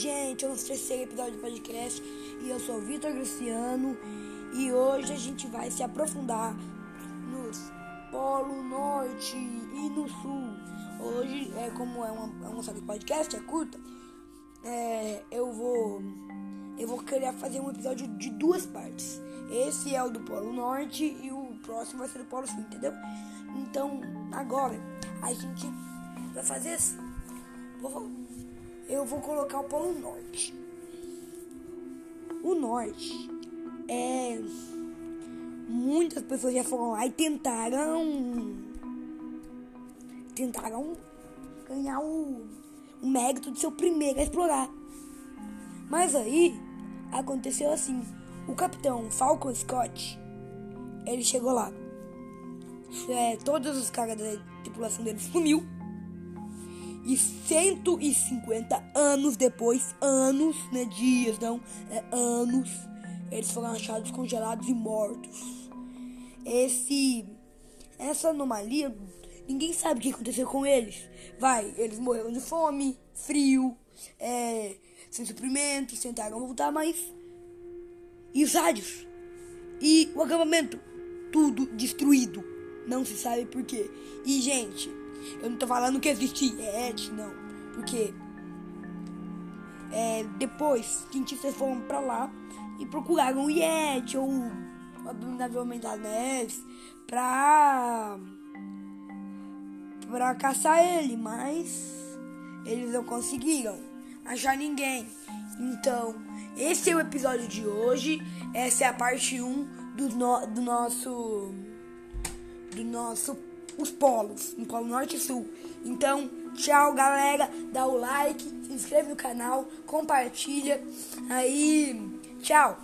gente, é o nosso terceiro episódio do podcast e eu sou Vitor Luciano e hoje a gente vai se aprofundar nos Polo Norte e no Sul. Hoje, é como é uma, é uma série de podcast, é curta, é, eu vou eu vou querer fazer um episódio de duas partes. Esse é o do Polo Norte e o próximo vai ser do Polo Sul, entendeu? Então, agora a gente vai fazer assim. Vou, eu vou colocar o Polo Norte. O Norte é. Muitas pessoas já foram lá e tentaram. Tentaram ganhar o, o mérito de ser o primeiro a explorar. Mas aí aconteceu assim: o capitão Falcon Scott ele chegou lá. É, todos os caras da tripulação dele sumiu. E 150 anos depois, anos, né? Dias, não, é, anos, eles foram achados congelados e mortos. Esse. Essa anomalia, ninguém sabe o que aconteceu com eles. Vai, eles morreram de fome, frio, é, sem suprimentos, tentaram voltar, mas. E os rádios? E o acampamento? Tudo destruído. Não se sabe por quê. E, gente, eu não tô falando que existe Yeti, não. Porque é, depois cientistas foram pra lá e procuraram o Yeti ou o abominável homem das neves pra, pra caçar ele, mas eles não conseguiram achar ninguém. Então, esse é o episódio de hoje. Essa é a parte 1 do, no, do nosso do nosso os polos, no Polo Norte e Sul. Então, tchau galera, dá o like, se inscreve no canal, compartilha. Aí, tchau.